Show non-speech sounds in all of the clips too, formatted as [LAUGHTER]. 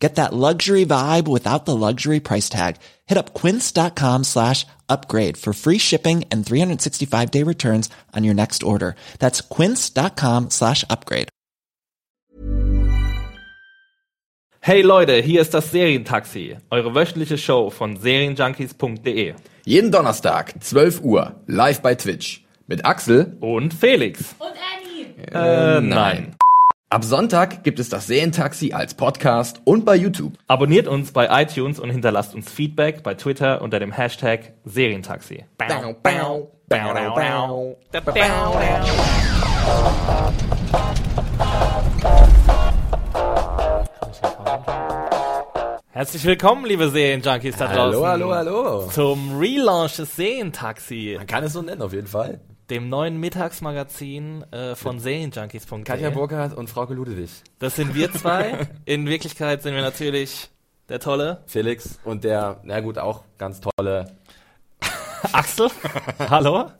Get that luxury vibe without the luxury price tag. Hit up quince.com slash upgrade for free shipping and 365 day returns on your next order. That's quince.com slash upgrade. Hey Leute, hier ist das Serientaxi, eure wöchentliche Show von serienjunkies.de. Jeden Donnerstag, 12 Uhr, live bei Twitch. Mit Axel. Und Felix. Und Annie. Äh, nein. Ab Sonntag gibt es das Serientaxi als Podcast und bei YouTube. Abonniert uns bei iTunes und hinterlasst uns Feedback bei Twitter unter dem Hashtag Serientaxi. Herzlich willkommen, liebe Serienjunkies da draußen. Hallo, hallo, hallo. Zum Relaunch des Serientaxi, Man kann es so nennen, auf jeden Fall. Dem neuen Mittagsmagazin äh, von Serienjunkies.de. Katja Burkhardt und Frauke Ludewig. Das sind wir zwei. [LAUGHS] In Wirklichkeit sind wir natürlich der tolle Felix und der, na gut, auch ganz tolle. [LAUGHS] Axel. Hallo.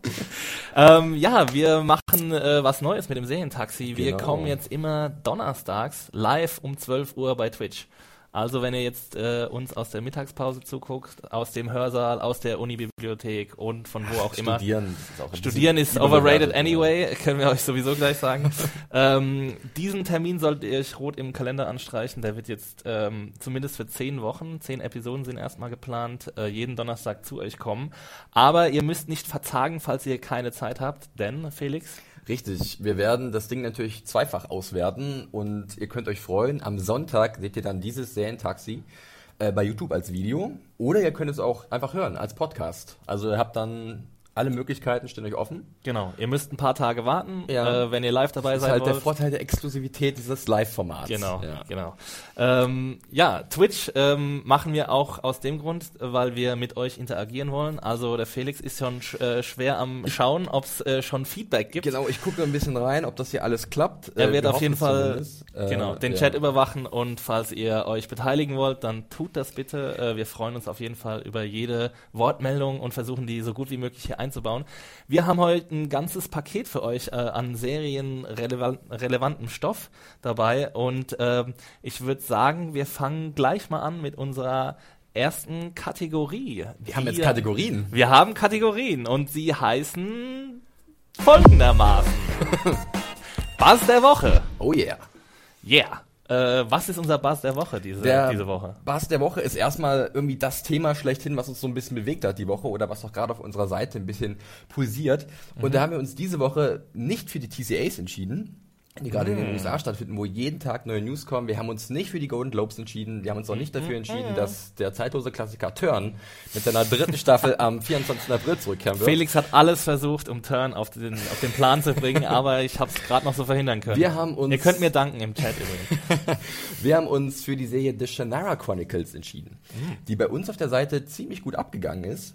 ähm, ja, wir machen äh, was Neues mit dem Serientaxi. Wir Genau. kommen jetzt immer donnerstags live um 12 Uhr bei Twitch. Also wenn ihr jetzt äh, uns aus der Mittagspause zuguckt, aus dem Hörsaal, aus der Unibibliothek und von wo auch immer. Studieren. Ist auch Studieren ist overrated anyway, [LAUGHS] können wir euch sowieso gleich sagen. [LAUGHS] ähm, diesen Termin solltet ihr euch rot im Kalender anstreichen. Der wird jetzt ähm, zumindest für zehn Wochen, zehn Episoden sind erstmal geplant, äh, jeden Donnerstag zu euch kommen. Aber ihr müsst nicht verzagen, falls ihr keine Zeit habt, denn Felix, Richtig, wir werden das Ding natürlich zweifach auswerten und ihr könnt euch freuen, am Sonntag seht ihr dann dieses Serientaxi äh, bei YouTube als Video. Oder ihr könnt es auch einfach hören als Podcast. Also ihr habt dann alle Möglichkeiten, stehen euch offen. genau, ihr müsst ein paar Tage warten, Ja. äh, wenn ihr live dabei Das ist halt der wollt. Vorteil der Exklusivität dieses Live-Formats. Genau, Ja. genau. Ähm, ja, Twitch ähm, machen wir auch aus dem Grund, weil wir mit euch interagieren wollen. Also der Felix ist schon sch äh, schwer am Schauen, ob es äh, schon Feedback gibt. Genau, ich gucke ein bisschen rein, ob das hier alles klappt. Er Äh, wird wir auf jeden Fall. Äh, genau, den ja. Chat überwachen und falls ihr euch beteiligen wollt, dann tut das bitte. Äh, wir freuen uns auf jeden Fall über jede Wortmeldung und versuchen die so gut wie möglich hier einzubauen. Wir haben heute ein ganzes Paket für euch äh, an serienrelevantem Stoff dabei und ähm, ich würde sagen, wir fangen gleich mal an mit unserer ersten Kategorie. Wir haben jetzt Kategorien. Wir haben Kategorien und sie heißen folgendermaßen. [LAUGHS] Bass der Woche. Oh yeah. Yeah. Äh, was ist unser Bass der Woche diese, Der diese Woche? Bass der Woche ist erstmal irgendwie das Thema schlechthin, was uns so ein bisschen bewegt hat die Woche oder was auch gerade auf unserer Seite ein bisschen pulsiert. Und da haben wir uns diese Woche nicht für die TCAs entschieden, die gerade in den USA stattfinden, wo jeden Tag neue News kommen. Wir haben uns nicht für die Golden Globes entschieden. Wir haben uns auch nicht dafür entschieden, dass der zeitlose Klassiker Turn mit seiner dritten Staffel am 24. April zurückkehren wird. Felix hat alles versucht, um Turn auf den, auf den Plan zu bringen, aber ich habe es gerade noch so verhindern können. Wir haben uns- Ihr könnt mir danken im Chat übrigens. [LAUGHS] Wir haben uns für die Serie The Shannara Chronicles entschieden, Mhm. die bei uns auf der Seite ziemlich gut abgegangen ist.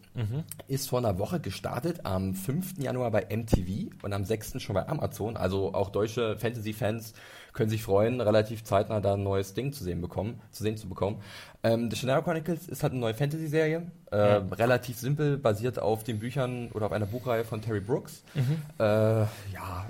Ist vor einer Woche gestartet, am 5. Januar bei MTV und am 6. schon bei Amazon. Also auch deutsche Fantasy-Fans können sich freuen, relativ zeitnah da ein neues Ding zu sehen bekommen, zu sehen zu bekommen. Ähm, The Shannara Chronicles ist halt eine neue Fantasy-Serie, äh, relativ simpel, basiert auf den Büchern oder auf einer Buchreihe von Terry Brooks. Äh, ja,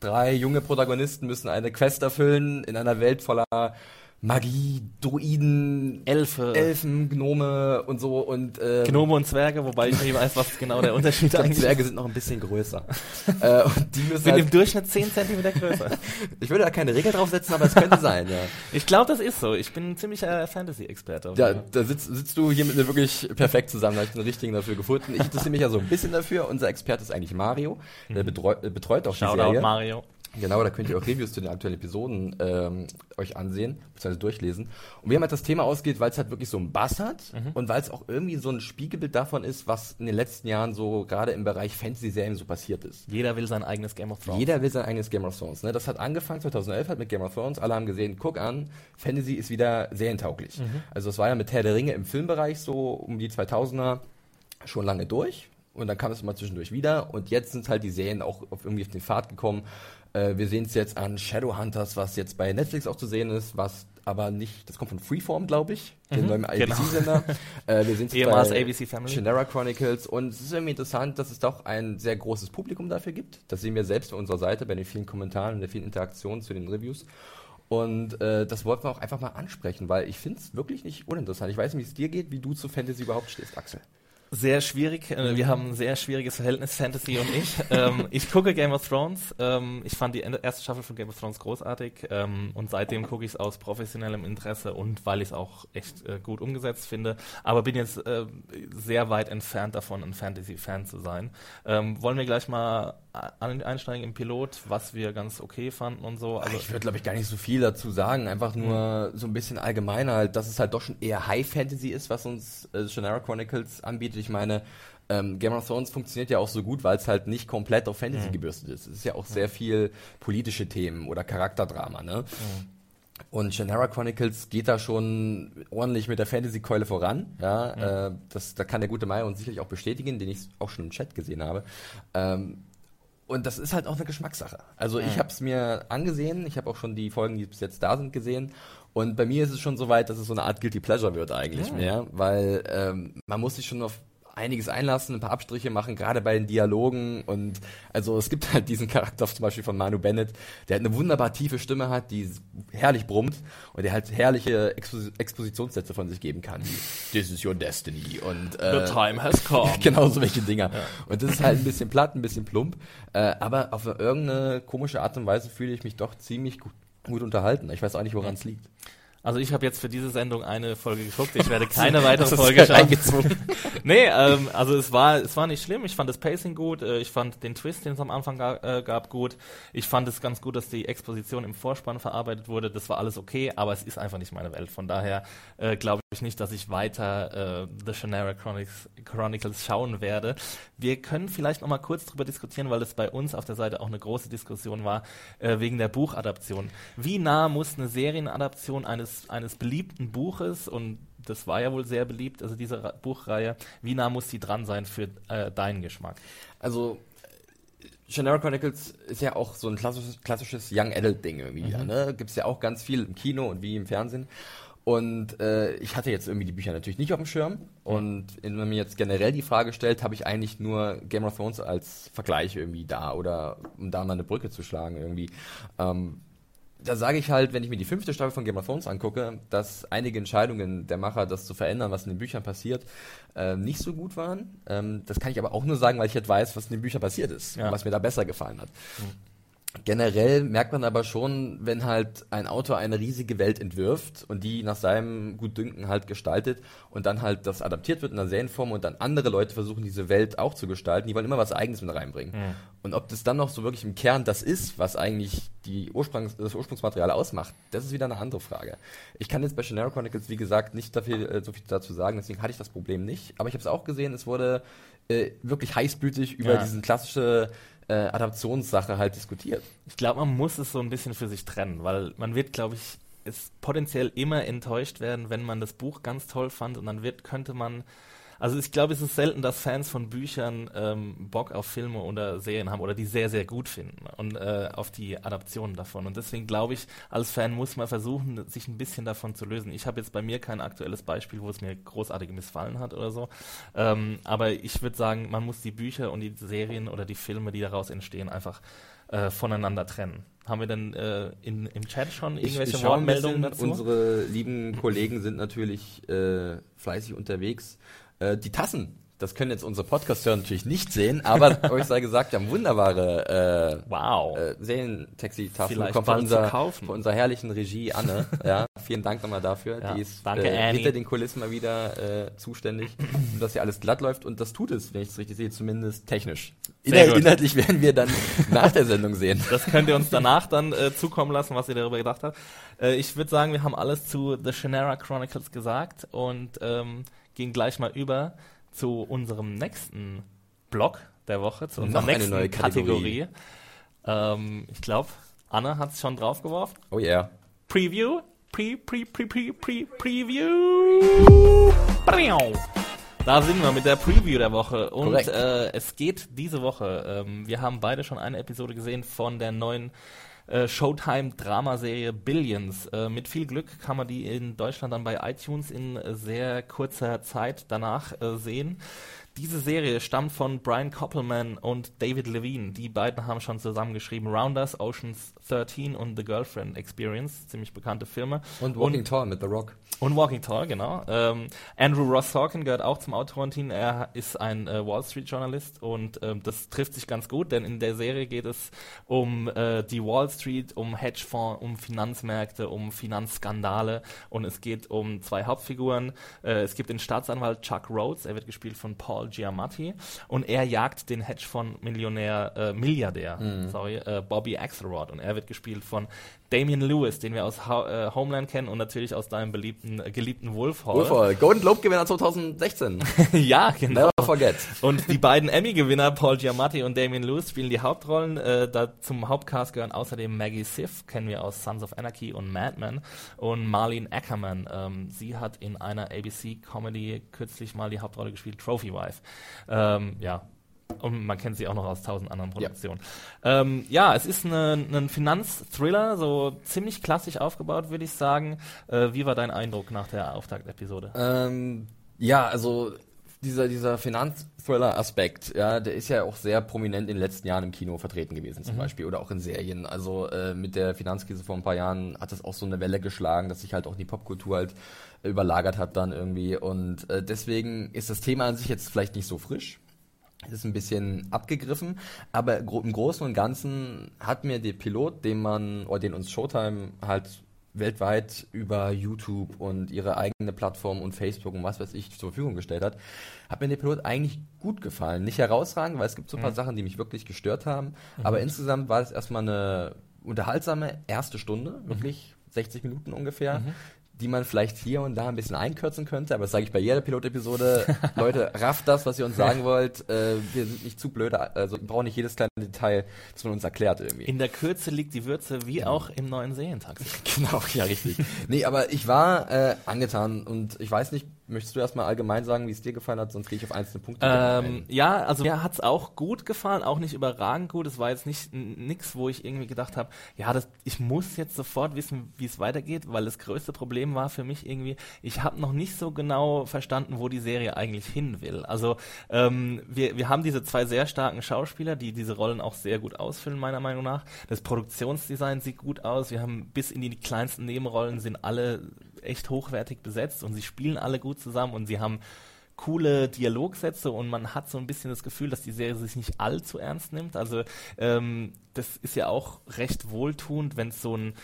Drei junge Protagonisten müssen eine Quest erfüllen in einer Welt voller Magie, Druiden, Elfe. Elfen, Gnome und so und ähm, Gnome und Zwerge, wobei ich nicht weiß, was genau der [LAUGHS] Unterschied glaub, eigentlich Zwerge ist. sind noch ein bisschen größer. [LAUGHS] äh, und die müssen Sind im halt, Durchschnitt 10 cm größer. [LAUGHS] ich würde da keine Regel draufsetzen, aber es könnte sein, ja. Ich glaube, das ist so. Ich bin ein ziemlicher Fantasy-Experte. Ja, da sitzt, sitzt du hier mit mir wirklich perfekt zusammen. Da habe ich den richtigen dafür gefunden. Ich interessiere mich ja so ein bisschen dafür. Unser Experte ist eigentlich Mario. Der betreut, äh, betreut auch die Shoutout Serie. Mario. Genau, da könnt ihr auch Reviews zu den aktuellen Episoden ähm, euch ansehen, beziehungsweise durchlesen. Und wir haben halt das Thema ausgeht, weil es halt wirklich so einen Bass hat und weil es auch irgendwie so ein Spiegelbild davon ist, was in den letzten Jahren so gerade im Bereich Fantasy-Serien so passiert ist. Jeder will sein eigenes Game of Thrones. Jeder will sein eigenes Game of Thrones. Ne? Das hat angefangen 2011 halt mit Game of Thrones. Alle haben gesehen, guck an, Fantasy ist wieder serientauglich. Also es war ja mit Herr der Ringe im Filmbereich so um die 2000er schon lange durch. und dann kam es mal zwischendurch wieder und jetzt sind halt die Serien auch auf, irgendwie auf den Pfad gekommen. Äh, wir sehen es jetzt an Shadowhunters, was jetzt bei Netflix auch zu sehen ist, was aber nicht, das kommt von Freeform, glaube ich, den neuen genau. ABC-Sender. [LAUGHS] äh, wir sehen es Ehemals bei ABC Family. Shannara Chronicles und es ist irgendwie interessant, dass es doch ein sehr großes Publikum dafür gibt. Das sehen wir selbst auf unserer Seite bei den vielen Kommentaren und der vielen Interaktionen zu den Reviews. Und äh, das wollten wir auch einfach mal ansprechen, weil ich finde es wirklich nicht uninteressant. Ich weiß nicht, wie es dir geht, wie du zu Fantasy überhaupt stehst, Axel. Sehr schwierig. Äh, Wir haben ein sehr schwieriges Verhältnis, Fantasy und ich. ähm, ich gucke Game of Thrones. Ähm, ich fand die erste Staffel von Game of Thrones großartig. Ähm, und seitdem gucke ich es aus professionellem Interesse und weil ich es auch echt äh, gut umgesetzt finde. Aber bin jetzt äh, sehr weit entfernt davon, ein Fantasy-Fan zu sein. Ähm, wollen wir gleich mal einsteigen im Pilot, was wir ganz okay fanden und so. Also ich würde, glaube ich, gar nicht so viel dazu sagen. Einfach nur so ein bisschen allgemeiner, halt, dass es halt doch schon eher High Fantasy ist, was uns äh, Shannara Chronicles anbietet. Ich meine, ähm, Game of Thrones funktioniert ja auch so gut, weil es halt nicht komplett auf Fantasy gebürstet ist. Es ist ja auch sehr viel politische Themen oder Charakterdrama, ne? Und Shannara Chronicles geht da schon ordentlich mit der Fantasy-Keule voran. Ja, äh, das, da kann der gute Meier uns sicherlich auch bestätigen, den ich auch schon im Chat gesehen habe. Ähm, und das ist halt auch eine Geschmackssache. Also ich habe es mir angesehen, ich habe auch schon die Folgen, die bis jetzt da sind, gesehen. Und bei mir ist es schon so weit, dass es so eine Art Guilty Pleasure wird eigentlich mehr, weil ähm, man muss sich schon auf einiges einlassen, ein paar Abstriche machen, gerade bei den Dialogen. Und also es gibt halt diesen Charakter zum Beispiel von Manu Bennett, der halt eine wunderbar tiefe Stimme hat, die herrlich brummt und der halt herrliche Expos Expositionssätze von sich geben kann. This is your destiny und äh, The time has come. [LAUGHS] genau so welche Dinger. Und das ist halt ein bisschen platt, ein bisschen plump. Äh, aber auf irgendeine komische Art und Weise fühle ich mich doch ziemlich gut, gut unterhalten. Ich weiß auch nicht, woran es liegt. Also ich habe jetzt für diese Sendung eine Folge geguckt. Ich werde [LAUGHS] keine weitere [LAUGHS] Folge schauen. [LAUGHS] nee, ähm, also es war, es war nicht schlimm. Ich fand das Pacing gut. Äh, ich fand den Twist, den es am Anfang ga, äh, gab, gut. Ich fand es ganz gut, dass die Exposition im Vorspann verarbeitet wurde. Das war alles okay, aber es ist einfach nicht meine Welt. Von daher äh, glaube ich nicht, dass ich weiter äh, The Shannara Chronicles, Chronicles schauen werde. Wir können vielleicht noch mal kurz drüber diskutieren, weil es bei uns auf der Seite auch eine große Diskussion war, äh, wegen der Buchadaption. Wie nah muss eine Serienadaption eines, eines beliebten Buches und das war ja wohl sehr beliebt, also diese Ra Buchreihe. Wie nah muss die dran sein für äh, deinen Geschmack? Also, Shannara Chronicles ist ja auch so ein klassisches, klassisches Young Adult Ding irgendwie. wieder, Ne? Gibt es ja auch ganz viel im Kino und wie im Fernsehen. Und äh, ich hatte jetzt irgendwie die Bücher natürlich nicht auf dem Schirm. Und wenn man mir jetzt generell die Frage stellt, habe ich eigentlich nur Game of Thrones als Vergleich irgendwie da oder um da mal eine Brücke zu schlagen irgendwie. Ähm, da sage ich halt, wenn ich mir die fünfte Staffel von Game of Thrones angucke, dass einige Entscheidungen der Macher, das zu verändern, was in den Büchern passiert, äh, nicht so gut waren. Ähm, das kann ich aber auch nur sagen, weil ich jetzt weiß, was in den Büchern passiert ist Ja. und was mir da besser gefallen hat. Generell merkt man aber schon, wenn halt ein Autor eine riesige Welt entwirft und die nach seinem Gutdünken halt gestaltet und dann halt das adaptiert wird in einer Serienform und dann andere Leute versuchen, diese Welt auch zu gestalten, die wollen immer was Eigenes mit reinbringen. Und ob das dann noch so wirklich im Kern das ist, was eigentlich die Ursprungs das Ursprungsmaterial ausmacht, das ist wieder eine andere Frage. Ich kann jetzt bei Shannara Chronicles, wie gesagt, nicht dafür, äh, so viel dazu sagen, deswegen hatte ich das Problem nicht. Aber ich habe es auch gesehen, es wurde äh, wirklich heißblütig über Ja. diesen klassische äh, Adaptionssache halt diskutiert. Ich glaube, man muss es so ein bisschen für sich trennen, weil man wird, glaube ich, es potenziell immer enttäuscht werden, wenn man das Buch ganz toll fand und dann wird, könnte man also ich glaube, es ist selten, dass Fans von Büchern ähm, Bock auf Filme oder Serien haben oder die sehr, sehr gut finden und äh, auf die Adaptionen davon. Und deswegen glaube ich, als Fan muss man versuchen, sich ein bisschen davon zu lösen. Ich habe jetzt bei mir kein aktuelles Beispiel, wo es mir großartig missfallen hat oder so. Ähm, aber ich würde sagen, man muss die Bücher und die Serien oder die Filme, die daraus entstehen, einfach äh, voneinander trennen. Haben wir denn äh, in, im Chat schon irgendwelche schaue ein Wortmeldungen dazu? Unsere lieben Kollegen sind natürlich äh, fleißig unterwegs. Äh, die Tassen, das können jetzt unsere Podcast-Hörer natürlich nicht sehen, aber [LAUGHS] euch sei gesagt, wir haben wunderbare äh, wow. äh, bekommen von kaufen. von unserer herrlichen Regie Anne. [LAUGHS] ja, vielen Dank nochmal dafür. Ja, Die ist danke, äh, hinter den Kulissen mal wieder äh, zuständig, dass hier alles glatt läuft und das tut es, wenn ich es richtig sehe, zumindest technisch. Inhalt, inhaltlich werden wir dann [LAUGHS] nach der Sendung sehen. Das könnt ihr uns danach dann äh, zukommen lassen, was ihr darüber gedacht habt. Äh, ich würde sagen, wir haben alles zu The Shannara Chronicles gesagt und ähm, gehen gleich mal über zu unserem nächsten Block der Woche, zu unserer Noch eine nächsten neue Kategorie. Kategorie. Ähm, ich glaube, Anna hat es schon draufgeworfen. Oh yeah. Preview. Pre, pre, pre, pre, pre, Preview. Da sind wir mit der Preview der Woche. Und äh, es geht diese Woche. Ähm, wir haben beide schon eine Episode gesehen von der neuen äh, Showtime-Dramaserie Billions. Äh, mit viel Glück kann man die in Deutschland dann bei iTunes in sehr kurzer Zeit danach äh, sehen. Diese Serie stammt von Brian Koppelman und David Levine. Die beiden haben schon zusammengeschrieben Rounders, Oceans 13 und The Girlfriend Experience, ziemlich bekannte Filme. Und Walking Tall mit The Rock. Und Walking Tall, genau. Ähm, Andrew Ross Sorkin gehört auch zum Autorenteam. Er ist ein äh, Wall Street Journalist und ähm, das trifft sich ganz gut, denn in der Serie geht es um äh, die Wall Street, um Hedgefonds, um Finanzmärkte, um Finanzskandale und es geht um zwei Hauptfiguren. Äh, es gibt den Staatsanwalt Chuck Rhodes, er wird gespielt von Paul Giamatti und er jagt den Hedgefonds-Millionär, äh, Milliardär, mhm. sorry, äh, Bobby Axelrod und er wird gespielt von Damian Lewis, den wir aus Ho äh, Homeland kennen und natürlich aus deinem beliebten, äh, geliebten Wolf Hall. Wolf Hall, Golden Globe Gewinner 2016. [LAUGHS] ja, genau. Never forget. Und die beiden Emmy Gewinner Paul Giamatti und Damian Lewis spielen die Hauptrollen. Äh, da zum Hauptcast gehören außerdem Maggie Siff, kennen wir aus Sons of Anarchy und Mad Men und Marlene Ackerman. Ähm, sie hat in einer ABC Comedy kürzlich mal die Hauptrolle gespielt, Trophy Wife. Ähm, ja, und man kennt sie auch noch aus tausend anderen Produktionen. Ja, ähm, ja es ist ein Finanzthriller, so ziemlich klassisch aufgebaut, würde ich sagen. Äh, wie war dein Eindruck nach der Auftaktepisode? Ähm, ja, also dieser, dieser Finanzthriller-Aspekt, ja, der ist ja auch sehr prominent in den letzten Jahren im Kino vertreten gewesen, zum mhm. Beispiel, oder auch in Serien. Also äh, mit der Finanzkrise vor ein paar Jahren hat das auch so eine Welle geschlagen, dass sich halt auch die Popkultur halt überlagert hat dann irgendwie. Und äh, deswegen ist das Thema an sich jetzt vielleicht nicht so frisch. Es ist ein bisschen abgegriffen, aber im Großen und Ganzen hat mir der Pilot, den man, oder den uns Showtime halt weltweit über YouTube und ihre eigene Plattform und Facebook und was weiß ich zur Verfügung gestellt hat, hat mir der Pilot eigentlich gut gefallen. Nicht herausragend, weil es gibt so ein paar mhm. Sachen, die mich wirklich gestört haben, mhm. aber insgesamt war es erstmal eine unterhaltsame erste Stunde, wirklich mhm. 60 Minuten ungefähr, mhm die man vielleicht hier und da ein bisschen einkürzen könnte, aber das sage ich bei jeder Pilotepisode. [LAUGHS] Leute, rafft das, was ihr uns sagen wollt. Äh, wir sind nicht zu blöde, also wir brauchen nicht jedes kleine Detail, das man uns erklärt irgendwie. In der Kürze liegt die Würze, wie auch im neuen Serientaxi. [LAUGHS] genau, ja, richtig. nee, aber ich war äh, angetan und ich weiß nicht, Möchtest du erstmal allgemein sagen, wie es dir gefallen hat, sonst gehe ich auf einzelne Punkte ähm, Ja, also mir hat es auch gut gefallen, auch nicht überragend gut. Es war jetzt nicht nichts, wo ich irgendwie gedacht habe, ja, das, ich muss jetzt sofort wissen, wie es weitergeht, weil das größte Problem war für mich irgendwie, ich habe noch nicht so genau verstanden, wo die Serie eigentlich hin will. Also ähm, wir, wir haben diese zwei sehr starken Schauspieler, die diese Rollen auch sehr gut ausfüllen, meiner Meinung nach. Das Produktionsdesign sieht gut aus. Wir haben bis in die kleinsten Nebenrollen sind alle echt hochwertig besetzt und sie spielen alle gut zusammen und sie haben coole Dialogsätze und man hat so ein bisschen das Gefühl, dass die Serie sich nicht allzu ernst nimmt. Also ähm, das ist ja auch recht wohltuend, wenn es so ein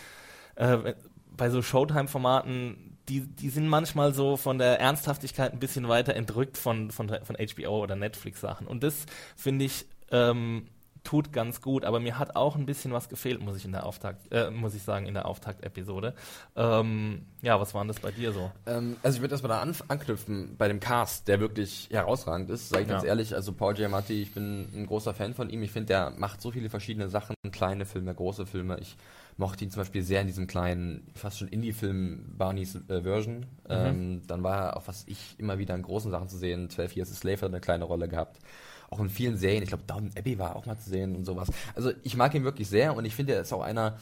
äh, bei so Showtime-Formaten, die, die sind manchmal so von der Ernsthaftigkeit ein bisschen weiter entrückt von, von, von HBO oder Netflix-Sachen. Und das finde ich ähm, tut ganz gut, aber mir hat auch ein bisschen was gefehlt, muss ich in der Auftakt, äh, muss ich sagen, in der Auftaktepisode. Ähm, ja, was war denn das bei dir so? Ähm, also ich würde erstmal da an, anknüpfen bei dem Cast, der wirklich herausragend ist, sage ich ja. ganz ehrlich. Also Paul Giamatti, ich bin ein großer Fan von ihm. Ich finde, der macht so viele verschiedene Sachen, kleine Filme, große Filme. Ich mochte ihn zum Beispiel sehr in diesem kleinen, fast schon Indie-Film Barneys äh, Version. Mhm. Ähm, dann war er auch, was ich immer wieder in großen Sachen zu sehen. 12 Years a Slave hat eine kleine Rolle gehabt auch in vielen Serien. Ich glaube, Down Abbey war auch mal zu sehen und sowas. Also ich mag ihn wirklich sehr und ich finde, er ist auch einer,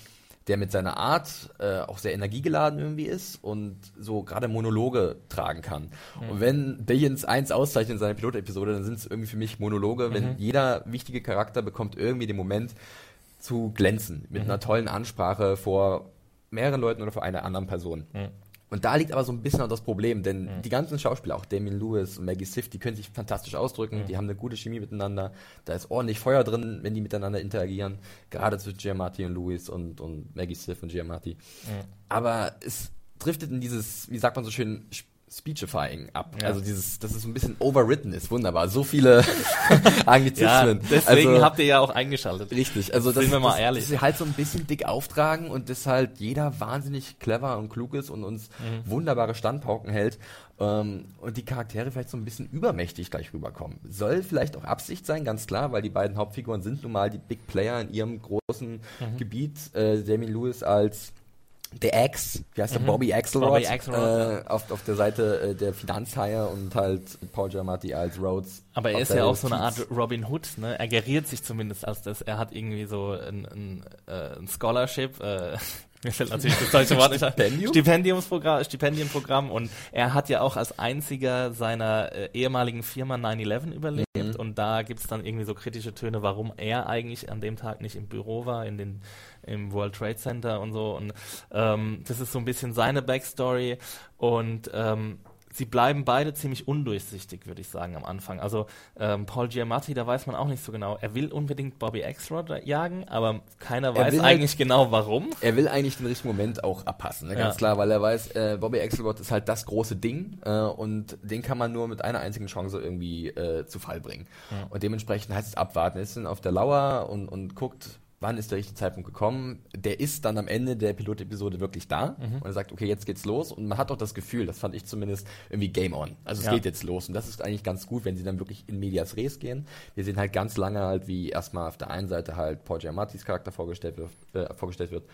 der mit seiner Art äh, auch sehr energiegeladen irgendwie ist und so gerade Monologe tragen kann. Mhm. Und wenn Billions eins auszeichnet in seiner Pilotepisode, dann sind es irgendwie für mich Monologe, mhm. wenn jeder wichtige Charakter bekommt irgendwie den Moment zu glänzen mit mhm. einer tollen Ansprache vor mehreren Leuten oder vor einer anderen Person. Und da liegt aber so ein bisschen auch das Problem, denn mhm. die ganzen Schauspieler, auch Damien Lewis und Maggie Siff, die können sich fantastisch ausdrücken, mhm. die haben eine gute Chemie miteinander, da ist ordentlich Feuer drin, wenn die miteinander interagieren, gerade zwischen Giamatti und Lewis und, und Maggie Siff und Giamatti. Mhm. Aber es driftet in dieses, wie sagt man so schön, Speechifying ab. Ja. Also dieses, dass es ein bisschen overwritten ist. Wunderbar. So viele [LAUGHS] Anglizismen. Ja, deswegen also, habt ihr ja auch eingeschaltet. Richtig. Also das, Sind wir mal das, ehrlich. dass sie halt so ein bisschen dick auftragen und dass halt jeder wahnsinnig clever und klug ist und uns mhm. wunderbare Standpauken hält. Ähm, und die Charaktere vielleicht so ein bisschen übermächtig gleich rüberkommen. Soll vielleicht auch Absicht sein, ganz klar, weil die beiden Hauptfiguren sind nun mal die Big Player in ihrem großen mhm. Gebiet. Äh, Damien Lewis als der Ex, wie heißt der, Bobby Axelrod, Bobby Axelrod, äh, auf, auf der Seite äh, der Finanzhaie und halt Paul Giamatti als Rhodes. Aber er ist ja auch so eine. Art Robin Hood, ne? Er geriert sich zumindest als das. Er hat irgendwie so ein, ein, äh, ein Scholarship, äh, [LAUGHS] mir fällt natürlich das deutsche Wort nicht. Stipendium? Stipendiumsprogramm, Stipendienprogramm und er hat ja auch als einziger seiner äh, ehemaligen Firma 9-11 überlebt Mhm. Und da gibt es dann irgendwie so kritische Töne, warum er eigentlich an dem Tag nicht im Büro war, in den im World Trade Center und so. Und ähm, das ist so ein bisschen seine Backstory. Und ähm, sie bleiben beide ziemlich undurchsichtig, würde ich sagen, am Anfang. Also ähm, Paul Giamatti, da weiß man auch nicht so genau. Er will unbedingt Bobby Axelrod jagen, aber keiner Er weiß halt- eigentlich genau, warum. Er will eigentlich den richtigen Moment auch abpassen, ne? ganz Ja. klar, weil er weiß, äh, Bobby Axelrod ist halt das große Ding äh, und den kann man nur mit einer einzigen Chance irgendwie äh, zu Fall bringen. Und dementsprechend heißt es abwarten, er ist dann auf der Lauer und, und guckt, wann ist der richtige Zeitpunkt gekommen. Der ist dann am Ende der Pilotepisode wirklich da und er sagt, okay, jetzt geht's los und man hat auch das Gefühl, das fand ich zumindest irgendwie Game On. Also es Ja. geht jetzt los und das ist eigentlich ganz gut, wenn sie dann wirklich in Medias Res gehen. Wir sehen halt ganz lange halt, wie erstmal auf der einen Seite halt Paul Giamattis Charakter vorgestellt wird, äh, vorgestellt wird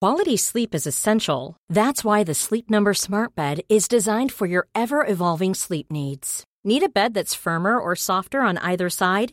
Quality sleep is essential. That's why the Sleep Number Smart Bed is designed for your ever evolving sleep needs. Need a bed that's firmer or softer on either side?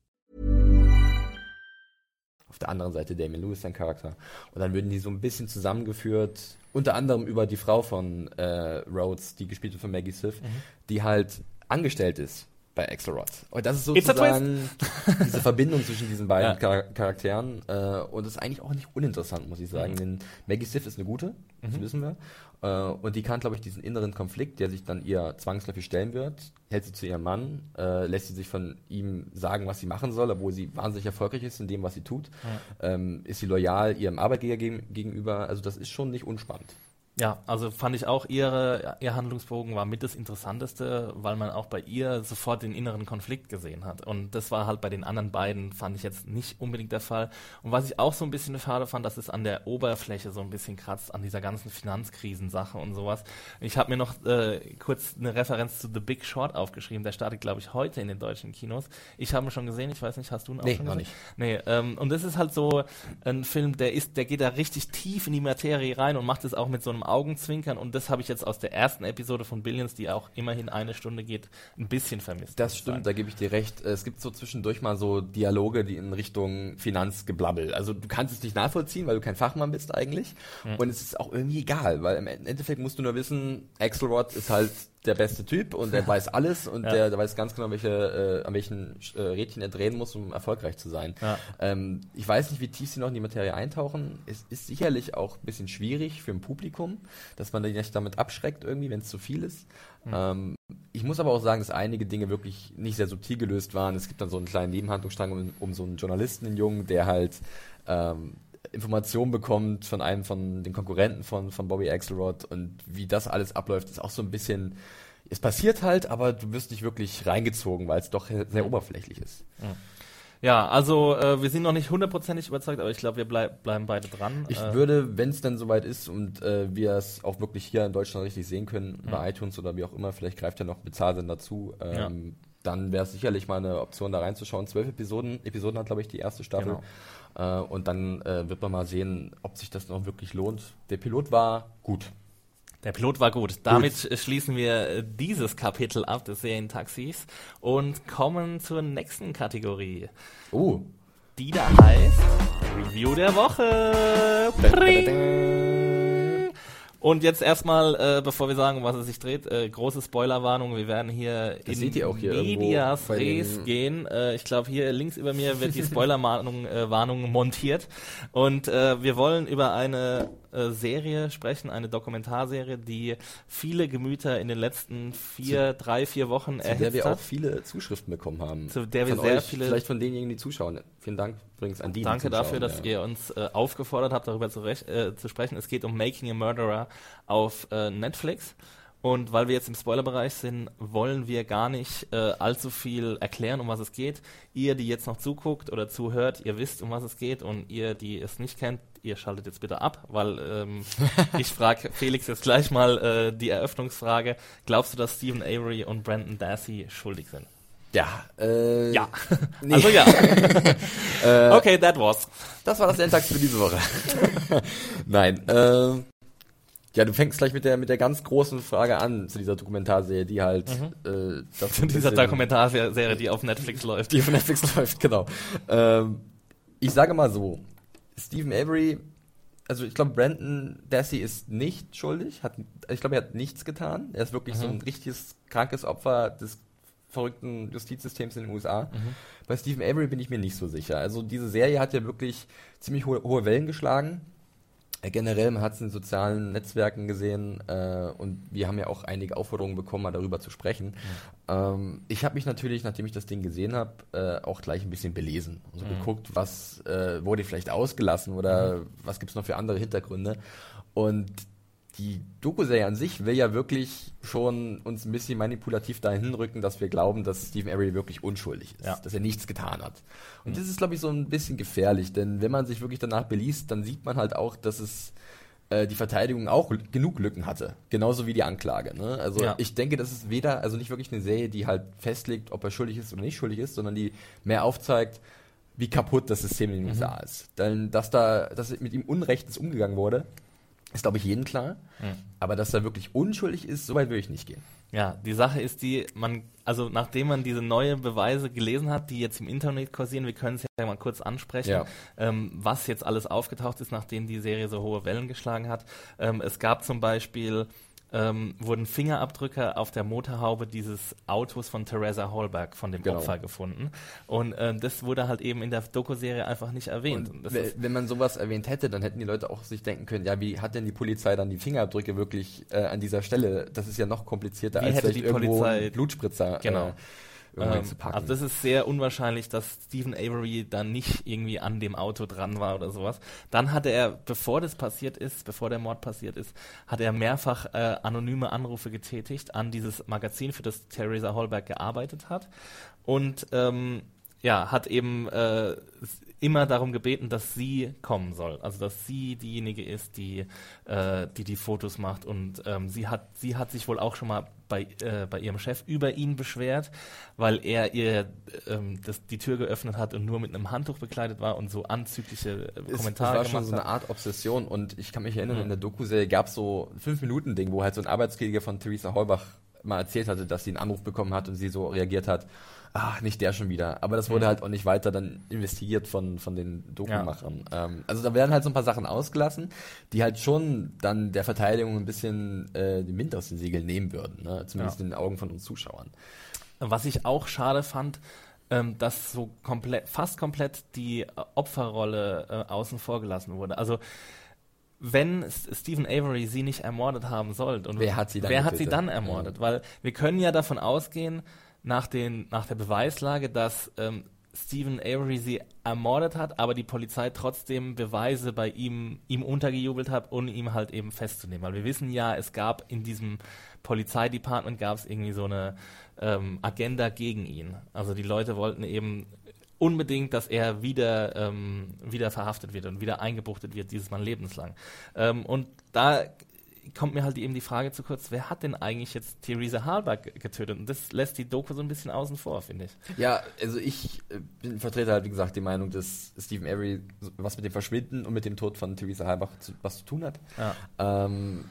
der anderen Seite Damien Lewis sein Charakter. Und dann würden die so ein bisschen zusammengeführt, unter anderem über die Frau von äh, Rhodes, die gespielt wird von Maggie Smith, die halt angestellt ist bei Axelrod. Und das ist sozusagen diese Verbindung zwischen diesen beiden Ja. Char Charakteren. Äh, und das ist eigentlich auch nicht uninteressant, muss ich sagen. Denn Maggie Smith ist eine gute, das wissen wir. Äh, und die kann, glaube ich, diesen inneren Konflikt, der sich dann ihr zwangsläufig stellen wird, hält sie zu ihrem Mann, äh, lässt sie sich von ihm sagen, was sie machen soll, obwohl sie wahnsinnig erfolgreich ist in dem, was sie tut. Ähm, ist sie loyal ihrem Arbeitgeber gegen, gegenüber? Also das ist schon nicht unspannend. Ja, also fand ich auch ihre, ihr Handlungsbogen war mit das Interessanteste, weil man auch bei ihr sofort den inneren Konflikt gesehen hat. Und das war halt bei den anderen beiden, fand ich jetzt nicht unbedingt der Fall. Und was ich auch so ein bisschen schade fand, dass es an der Oberfläche so ein bisschen kratzt, an dieser ganzen Finanzkrisensache und sowas. Ich habe mir noch äh, kurz eine Referenz zu The Big Short aufgeschrieben, der startet, glaube ich, heute in den deutschen Kinos. Ich habe ihn schon gesehen, ich weiß nicht, hast du ihn auch Nee, schon noch gesehen? Nee, ähm, und das ist halt so ein Film, der ist, der geht da richtig tief in die Materie rein und macht es auch mit so einem Augenzwinkern und das habe ich jetzt aus der ersten Episode von Billions, die auch immerhin eine Stunde geht, ein bisschen vermisst. Das stimmt, sagen. da gebe ich dir recht. Es gibt so zwischendurch mal so Dialoge, die in Richtung Finanzgeblabbel. Also du kannst es nicht nachvollziehen, weil du kein Fachmann bist eigentlich. Und es ist auch irgendwie egal, weil im Endeffekt musst du nur wissen, Axelrod ist halt der beste Typ und der weiß alles und Ja. der, der weiß ganz genau, welche, äh, an welchen äh, Rädchen er drehen muss, um erfolgreich zu sein. Ja. Ähm, ich weiß nicht, wie tief sie noch in die Materie eintauchen. Es ist sicherlich auch ein bisschen schwierig für ein Publikum, dass man die nicht damit abschreckt irgendwie, wenn es zu viel ist. Ähm, ich muss aber auch sagen, dass einige Dinge wirklich nicht sehr subtil gelöst waren. Es gibt dann so einen kleinen Nebenhandlungsstrang um, um so einen Journalisten, einen Jungen, der halt ähm, Informationen bekommt von einem von den Konkurrenten von, von Bobby Axelrod und wie das alles abläuft, ist auch so ein bisschen, es passiert halt, aber du wirst nicht wirklich reingezogen, weil es doch sehr oberflächlich ist. Ja, also äh, wir sind noch nicht hundertprozentig überzeugt, aber ich glaube, wir bleib, bleiben beide dran. Ich äh, würde, wenn es dann soweit ist und äh, wir es auch wirklich hier in Deutschland richtig sehen können, bei iTunes oder wie auch immer, vielleicht greift ja noch ein Bezahlsender dazu, ähm, dann wäre es sicherlich mal eine Option, da reinzuschauen. Zwölf Episoden, Episoden hat, glaube ich, die erste Staffel. Äh, und dann äh, wird man mal sehen, ob sich das noch wirklich lohnt. Der Pilot war gut. Der Pilot war gut. Damit äh, schließen wir äh, dieses Kapitel ab des Serientaxis und kommen zur nächsten Kategorie, Oh, die da heißt Review der Woche. Pring. Und jetzt erstmal, äh, bevor wir sagen, um was es sich dreht, äh, große Spoilerwarnung. Wir werden hier Das in auch hier Medias Res gehen. Äh, ich glaube, hier links über mir wird die [LAUGHS] Spoilerwarnung äh, Warnung montiert. Und äh, wir wollen über eine äh, Serie sprechen, eine Dokumentarserie, die viele Gemüter in den letzten vier, drei, vier Wochen zu der erhitzt wir auch hat. viele Zuschriften bekommen haben. Zu der wir von sehr euch, viele- Vielleicht von denjenigen, die zuschauen. Vielen Dank übrigens an die. Danke dafür, dass ja. ihr uns äh, aufgefordert habt, darüber zu, äh, zu sprechen. Es geht um Making a Murderer auf äh, Netflix. Und weil wir jetzt im Spoilerbereich sind, wollen wir gar nicht äh, allzu viel erklären, um was es geht. Ihr, die jetzt noch zuguckt oder zuhört, ihr wisst, um was es geht. Und ihr, die es nicht kennt, ihr schaltet jetzt bitte ab, weil ähm, [LAUGHS] ich frage Felix jetzt gleich mal äh, die Eröffnungsfrage. Glaubst du, dass Stephen Avery und Brandon Dassey schuldig sind? Ja, äh, Ja. [LAUGHS] Nee. Also ja. [LAUGHS] okay, that was. Das war das Endtags für diese Woche. [LAUGHS] Nein, äh, ja, du fängst gleich mit der mit der ganz großen Frage an zu dieser Dokumentarserie, die halt äh, das Zu dieser Dokumentarserie, die auf Netflix läuft. die von Netflix läuft, genau. Ähm, ich sage mal so, Stephen Avery, also ich glaube, Brandon Dassey ist nicht schuldig, hat, ich glaube, er hat nichts getan. Er ist wirklich so ein richtiges krankes Opfer des verrückten Justizsystems in den USA. Bei Stephen Avery bin ich mir nicht so sicher. Also diese Serie hat ja wirklich ziemlich hohe, hohe Wellen geschlagen. Äh, Generell, man hat es in sozialen Netzwerken gesehen äh, und wir haben ja auch einige Aufforderungen bekommen, mal darüber zu sprechen. Ähm, ich habe mich natürlich, nachdem ich das Ding gesehen habe, äh, auch gleich ein bisschen belesen und so geguckt, was äh, wurde vielleicht ausgelassen oder was gibt es noch für andere Hintergründe. Und die Doku-Serie an sich will ja wirklich schon uns ein bisschen manipulativ dahin hinrücken, dass wir glauben, dass Stephen Avery wirklich unschuldig ist, Ja. dass er nichts getan hat. Und das ist, glaube ich, so ein bisschen gefährlich, denn wenn man sich wirklich danach beliest, dann sieht man halt auch, dass es äh, die Verteidigung auch genug Lücken hatte, genauso wie die Anklage. Ne? Also Ja. ich denke, das ist weder, also nicht wirklich eine Serie, die halt festlegt, ob er schuldig ist oder nicht schuldig ist, sondern die mehr aufzeigt, wie kaputt das System in den USA ist. Denn dass da, dass mit ihm unrechtens umgegangen wurde, ist, glaube ich, jedem klar. Aber dass er wirklich unschuldig ist, so weit würde ich nicht gehen. Ja, die Sache ist die, man, also nachdem man diese neue Beweise gelesen hat, die jetzt im Internet kursieren, wir können es ja mal kurz ansprechen, Ja. ähm, was jetzt alles aufgetaucht ist, nachdem die Serie so hohe Wellen geschlagen hat. Ähm, es gab zum Beispiel, ähm, wurden Fingerabdrücke auf der Motorhaube dieses Autos von Theresa Hallberg, von dem Genau. Opfer, gefunden. Und ähm, das wurde halt eben in der Doku-Serie einfach nicht erwähnt. Und ist, wenn man sowas erwähnt hätte, dann hätten die Leute auch sich denken können, ja, wie hat denn die Polizei dann die Fingerabdrücke wirklich äh, an dieser Stelle? Das ist ja noch komplizierter Wie als hätte die irgendwo Polizei- Blutspritzer Genau. äh, irgendwo Ähm, zu packen. also das ist sehr unwahrscheinlich, dass Stephen Avery dann nicht irgendwie an dem Auto dran war oder sowas. Dann hatte er, bevor das passiert ist, bevor der Mord passiert ist, hat er mehrfach äh, anonyme Anrufe getätigt an dieses Magazin, für das Theresa Hallberg gearbeitet hat. Und ähm, ja, hat eben äh, immer darum gebeten, dass sie kommen soll. Also dass sie diejenige ist, die äh, die, die Fotos macht. Und ähm, sie hat sie hat sich wohl auch schon mal bei, äh, bei ihrem Chef über ihn beschwert, weil er ihr ähm, das, die Tür geöffnet hat und nur mit einem Handtuch bekleidet war und so anzügliche äh, Kommentare es war schon so eine. Art Obsession und ich kann mich erinnern, Mhm. in der Doku-Serie gab es so ein 5-Minuten-Ding, wo halt so ein Arbeitskollege von Theresa Holbach mal erzählt hatte, dass sie einen Anruf bekommen hat und sie so reagiert hat, ach, nicht der schon wieder. Aber das wurde Mhm. halt auch nicht weiter dann investigiert von, von den Dokumachern. Ähm, also da werden halt so ein paar Sachen ausgelassen, die halt schon dann der Verteidigung ein bisschen äh, den Wind aus den Segeln nehmen würden, ne? zumindest Ja. in den Augen von uns Zuschauern. Was ich auch schade fand, ähm, dass so komplett, fast komplett die äh, Opferrolle äh, außen vor gelassen wurde. Also wenn Stephen Avery sie nicht ermordet haben sollte und Wer hat sie dann wer hat sie dann ermordet? Weil wir können ja davon ausgehen, nach, den, nach der Beweislage, dass ähm, Stephen Avery sie ermordet hat, aber die Polizei trotzdem Beweise bei ihm, ihm untergejubelt hat, um ihn halt eben festzunehmen. Weil wir wissen ja, es gab in diesem Polizeidepartment gab es irgendwie so eine ähm, Agenda gegen ihn. Also die Leute wollten eben unbedingt, dass er wieder, ähm, wieder verhaftet wird und wieder eingebuchtet wird, dieses Mal lebenslang. Ähm, und da kommt mir halt eben die Frage zu kurz, wer hat denn eigentlich jetzt Theresa Hallberg getötet? Und das lässt die Doku so ein bisschen außen vor, finde ich. Ja, also ich äh, bin vertrete halt, wie gesagt, die Meinung, dass Stephen Avery was mit dem Verschwinden und mit dem Tod von Theresa Halbach zu, was zu tun hat. Ja. Ähm,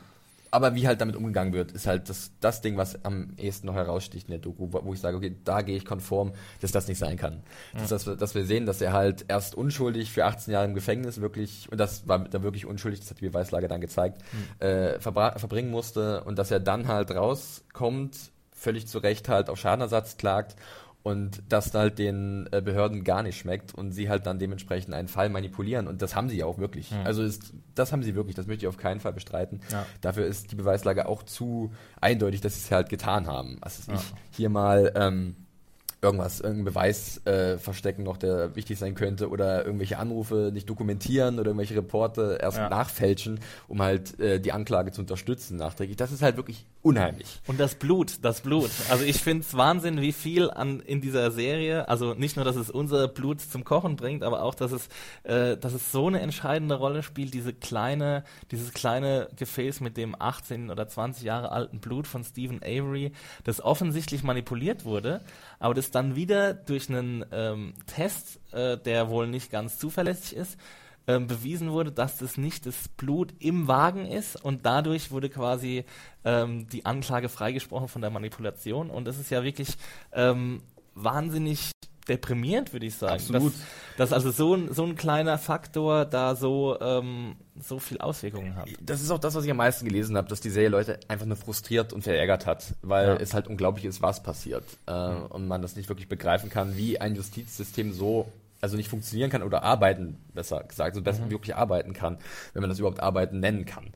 aber wie halt damit umgegangen wird, ist halt das, das Ding, was am ehesten noch heraussticht in der Doku, wo, ich sage, okay, da gehe ich konform, dass das nicht sein kann. Dass, dass, wir, dass wir sehen, dass er halt erst unschuldig für 18 Jahre im Gefängnis wirklich, und das war da wirklich unschuldig, das hat die Beweislage dann gezeigt, äh, verbra- verbringen musste. Und dass er dann halt rauskommt, völlig zu Recht halt auf Schadenersatz klagt und das halt den äh, Behörden gar nicht schmeckt und sie halt dann dementsprechend einen Fall manipulieren und das haben sie ja auch wirklich. Also ist, das haben sie wirklich, das möchte ich auf keinen Fall bestreiten. Ja. Dafür ist die Beweislage auch zu eindeutig, dass sie es halt getan haben. Also ich hier mal ähm, irgendwas, irgendeinen Beweis äh, verstecken noch, der wichtig sein könnte oder irgendwelche Anrufe nicht dokumentieren oder irgendwelche Reporte erst Ja. nachfälschen, um halt äh, die Anklage zu unterstützen nachträglich. Das ist halt wirklich unheimlich. Und das Blut, das Blut. Also ich finde es Wahnsinn, wie viel an in dieser Serie, also nicht nur, dass es unser Blut zum Kochen bringt, aber auch, dass es, äh, dass es so eine entscheidende Rolle spielt, diese kleine, dieses kleine Gefäß mit dem 18 oder 20 Jahre alten Blut von Stephen Avery, das offensichtlich manipuliert wurde, aber das dann wieder durch einen ähm, Test, äh, der wohl nicht ganz zuverlässig ist, ähm, bewiesen wurde, dass das nicht das Blut im Wagen ist und dadurch wurde quasi ähm, die Anklage freigesprochen von der Manipulation. Und das ist ja wirklich ähm, wahnsinnig deprimierend, würde ich sagen. Absolut. Dass, dass also so ein, so ein kleiner Faktor da so, ähm, so viel Auswirkungen hat. Das ist auch das, was ich am meisten gelesen habe, dass die Serie Leute einfach nur frustriert und verärgert hat, weil Ja. es halt unglaublich ist, was passiert. Äh, Und man das nicht wirklich begreifen kann, wie ein Justizsystem so, also nicht funktionieren kann oder arbeiten, besser gesagt, so besser wirklich arbeiten kann, wenn man das überhaupt arbeiten nennen kann.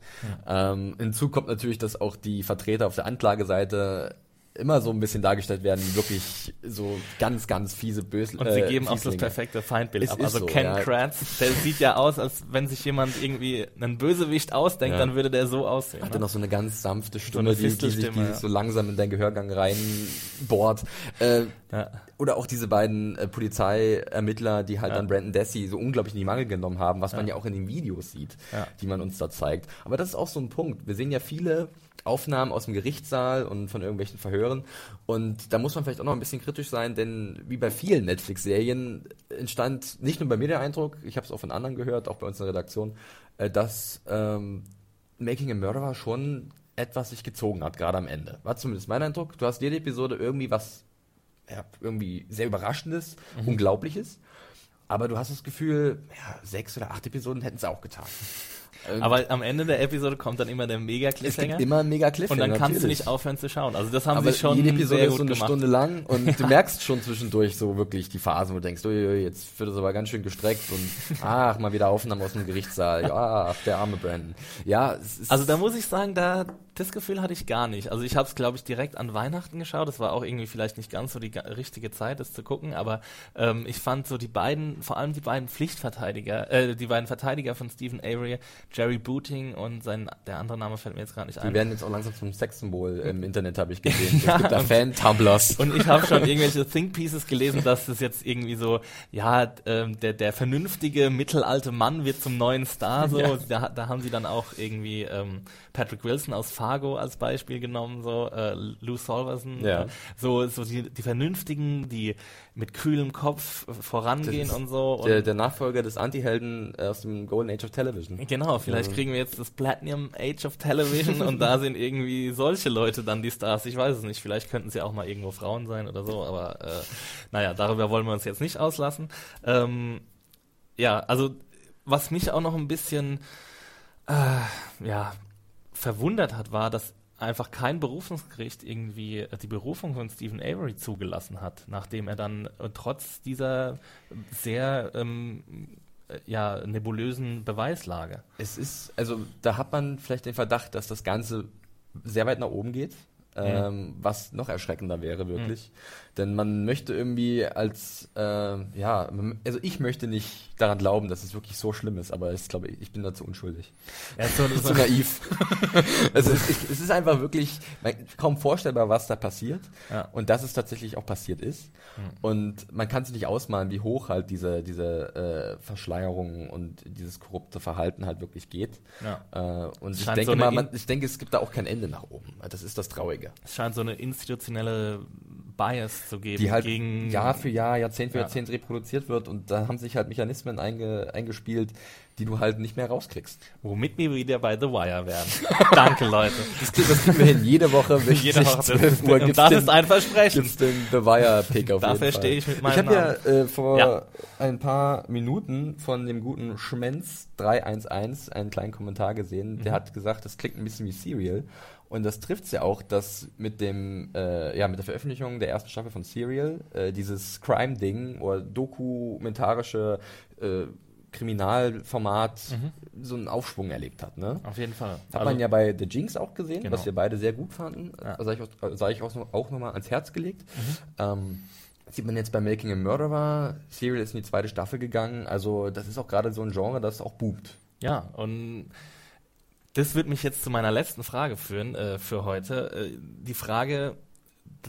Ähm, hinzu kommt natürlich, dass auch die Vertreter auf der Anklageseite immer so ein bisschen dargestellt werden, wirklich so ganz, ganz fiese Böse. Und sie äh, geben auch das perfekte Feindbild Es ab. Also so, Ken ja. Kratz, der sieht ja aus, als wenn sich jemand irgendwie einen Bösewicht ausdenkt, Ja. dann würde der so aussehen. Hat ne? er noch so eine ganz sanfte Stimme, die, die, sich, die Fistelstimme, sich ja. so langsam in deinen Gehörgang reinbohrt. Äh, Ja. Oder auch diese beiden äh, Polizeiermittler, die halt Ja. dann Brandon Dassey so unglaublich in die Mangel genommen haben, was man ja auch in den Videos sieht, Ja. die man uns da zeigt. Aber das ist auch so ein Punkt. Wir sehen ja viele Aufnahmen aus dem Gerichtssaal und von irgendwelchen Verhören. Und da muss man vielleicht auch noch ein bisschen kritisch sein, denn wie bei vielen Netflix-Serien entstand nicht nur bei mir der Eindruck, ich habe es auch von anderen gehört, auch bei uns in der Redaktion, äh, dass ähm, Making a Murderer schon etwas sich gezogen hat, gerade am Ende. War zumindest mein Eindruck. Du hast jede Episode irgendwie was ja, irgendwie sehr Überraschendes, Mhm. Unglaubliches. Aber du hast das Gefühl, ja, sechs oder acht Episoden hätten es auch getan. Aber am Ende der Episode kommt dann immer der mega es Cliffhanger. gibt immer einen mega und Cliffhanger. dann kannst du natürlich. nicht aufhören zu schauen. Also das haben Aber sie schon jede Episode sehr ist gut so eine gemacht. Stunde lang und du [LAUGHS] merkst schon zwischendurch so wirklich die Phasen, wo du denkst, uiui, jetzt wird es aber ganz schön gestreckt und [LAUGHS] ach, mal wieder Aufnahmen aus dem Gerichtssaal. Ja, der arme Brandon. Ja, es ist Also da muss ich sagen, da das Gefühl hatte ich gar nicht. Also ich habe es, glaube ich, direkt an Weihnachten geschaut. Das war auch irgendwie vielleicht nicht ganz so die richtige Zeit, das zu gucken. Aber ähm, ich fand so die beiden, vor allem die beiden Pflichtverteidiger, äh, die beiden Verteidiger von Stephen Avery, Jerry Booting und sein, der andere Name fällt mir jetzt gerade nicht die ein. werden jetzt auch langsam zum Sexsymbol im [LAUGHS] Internet, habe ich gesehen. [LAUGHS] Ja, es gibt da und- Fan-Tumblers. Und ich habe schon irgendwelche [LAUGHS] Think Pieces gelesen, dass das jetzt irgendwie so, ja, ähm, der, der vernünftige mittelalte Mann wird zum neuen Star. So, Ja. da, da haben sie dann auch irgendwie ähm, Patrick Wilson aus Fargo als Beispiel genommen, so äh, Lou Solverson, Ja. äh, so so die, die vernünftigen, die mit kühlem Kopf vorangehen Das und so. Und Der, der Nachfolger des Anti-Helden aus dem Golden Age of Television. Genau, vielleicht kriegen wir jetzt das Platinum Age of Television und da sind irgendwie solche Leute dann die Stars. Ich weiß es nicht. Vielleicht könnten sie auch mal irgendwo Frauen sein oder so, aber äh, naja, darüber wollen wir uns jetzt nicht auslassen. Ähm, ja, also was mich auch noch ein bisschen äh, ja, verwundert hat, war, dass einfach kein Berufungsgericht irgendwie die Berufung von Stephen Avery zugelassen hat, nachdem er dann äh, trotz dieser sehr ähm, äh, ja, nebulösen Beweislage. Es ist, also da hat man vielleicht den Verdacht, dass das Ganze sehr weit nach oben geht, ähm, was noch erschreckender wäre wirklich. Denn man möchte irgendwie als, äh, ja, also ich möchte nicht daran glauben, dass es wirklich so schlimm ist, aber ich glaube, ich bin dazu unschuldig. Ja, so, zu naiv. [LAUGHS] also es, ich, es ist einfach wirklich man- kaum vorstellbar, was da passiert. Ja. Und dass es tatsächlich auch passiert ist. Und man kann sich nicht ausmalen, wie hoch halt diese, diese äh, Verschleierung und dieses korrupte Verhalten halt wirklich geht. Ja. Äh, und ich denke so mal, man, ich denke, es gibt da auch kein Ende nach oben. Das ist das Traurige. es scheint so eine institutionelle Bias zu geben Die halt gegen Jahr für Jahr, Jahrzehnt für Ja. Jahrzehnt reproduziert wird und da haben sich halt Mechanismen einge, eingespielt, die du halt nicht mehr rauskriegst. womit wir wieder bei The Wire wären. [LAUGHS] Danke, Leute. Das, kriegen- das kriegen wir hin. Jede Woche, [LAUGHS] Jede Woche. Das, 12 ist, Uhr gibt's das den- ist ein Versprechen. gibt's den The Wire-Pick auf Dafür jeden Fall. stehe ich mit meinem Ich habe ja äh, vor Ja. ein paar Minuten von dem guten Schmenz 311 einen kleinen Kommentar gesehen. Mhm. Der hat gesagt, das klingt ein bisschen wie Serial. Und das trifft's ja auch, dass mit dem, äh, ja, mit der Veröffentlichung der ersten Staffel von Serial äh, dieses Crime-Ding oder dokumentarische äh, Kriminalformat so einen Aufschwung erlebt hat, ne? Auf jeden Fall. Hat Also- man ja bei The Jinx auch gesehen, Genau. was wir beide sehr gut fanden. Ja. Ja. Sei ich, auch- sei ich auch, auch nochmal ans Herz gelegt. Mhm. Ähm, sieht man jetzt bei Making a Murderer. Serial ist in die zweite Staffel gegangen. Also das ist auch gerade so ein Genre, das auch boomt. Ja, und das wird mich jetzt zu meiner letzten Frage führen äh, für heute. Äh, die Frage,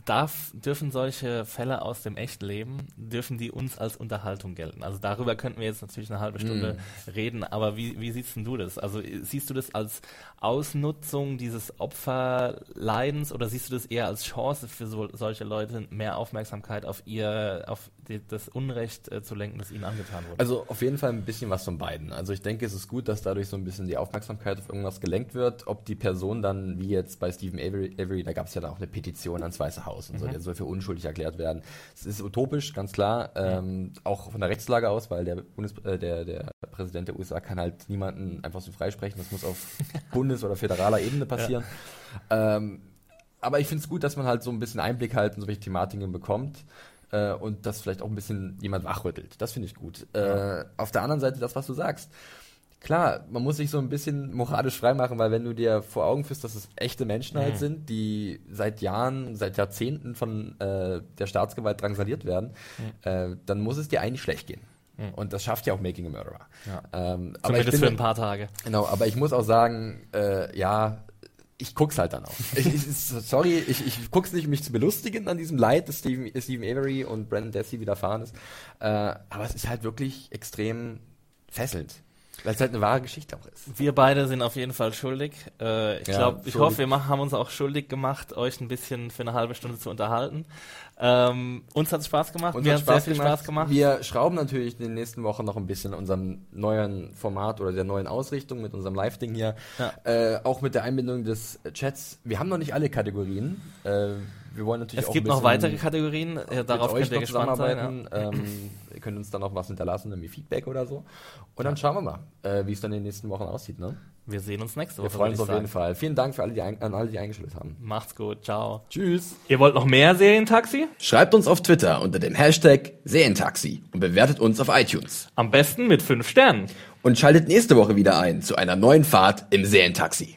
darf, dürfen solche Fälle aus dem Echtleben, dürfen die uns als Unterhaltung gelten? Also darüber könnten wir jetzt natürlich eine halbe Stunde mm. reden, aber wie, wie siehst du das? Also siehst du das als Ausnutzung dieses Opferleidens oder siehst du das eher als Chance für so, solche Leute, mehr Aufmerksamkeit auf ihr, auf die, das Unrecht äh, zu lenken, das ihnen angetan wurde? Also auf jeden Fall ein bisschen was von beiden. Also ich denke, es ist gut, dass dadurch so ein bisschen die Aufmerksamkeit auf irgendwas gelenkt wird. Ob die Person dann, wie jetzt bei Stephen Avery, Avery da gab es ja dann auch eine Petition ans Weiße Haus und so, mhm. der soll für unschuldig erklärt werden. Es ist utopisch, ganz klar, ähm, auch von der Rechtslage aus, weil der, Bundes äh, der, der Präsident der USA kann halt niemanden einfach so freisprechen. Das muss auf [LAUGHS] Bundes- oder föderaler Ebene passieren. Ja. Ähm, aber ich finde es gut, dass man halt so ein bisschen Einblick halt in solche Thematiken bekommt äh, und dass vielleicht auch ein bisschen jemand wachrüttelt. Das finde ich gut. Äh, auf der anderen Seite das, was du sagst. Klar, man muss sich so ein bisschen moralisch freimachen, weil wenn du dir vor Augen führst, dass es echte Menschen halt mhm. sind, die seit Jahren, seit Jahrzehnten von äh, der Staatsgewalt drangsaliert werden, mhm. äh, dann muss es dir eigentlich schlecht gehen. Mhm. Und das schafft ja auch Making a Murderer. Ja. Ähm, aber ich bin, für ein paar Tage. Genau, aber ich muss auch sagen, äh, ja, ich guck's halt dann auch. [LAUGHS] ich, ich, sorry, ich, ich guck's nicht, um mich zu belustigen an diesem Leid, das Stephen, Stephen Avery und Brandon Dessy widerfahren ist. Äh, aber es ist halt wirklich extrem fesselnd. Weil es halt eine wahre Geschichte auch ist. Wir beide sind auf jeden Fall schuldig. Äh, ich ja, glaube, ich hoffe, wir machen, haben uns auch schuldig gemacht, euch ein bisschen für eine halbe Stunde zu unterhalten. Ähm, uns hat es Spaß gemacht. Uns hat sehr viel gemacht. Spaß gemacht. Wir schrauben natürlich in den nächsten Wochen noch ein bisschen unserem neuen Format oder der neuen Ausrichtung mit unserem Live-Ding hier. Ja. Äh, auch mit der Einbindung des Chats. Wir haben noch nicht alle Kategorien. Äh, wir wollen natürlich es auch gibt noch weitere Kategorien, äh, darauf könnt ihr gespannt sein. Ja. Ähm, ihr könnt uns dann auch was hinterlassen, irgendwie Feedback oder so. Und dann schauen wir mal, äh, wie es dann in den nächsten Wochen aussieht. Ne? Wir sehen uns nächste Woche. Wir freuen uns auf sagen. jeden Fall. Vielen Dank für alle, die an alle, die eingeschaltet haben. Macht's gut. Ciao. Tschüss. Ihr wollt noch mehr Serientaxi? Schreibt uns auf Twitter unter dem Hashtag Serientaxi und bewertet uns auf iTunes. Am besten mit 5 Sternen. Und schaltet nächste Woche wieder ein zu einer neuen Fahrt im Serientaxi.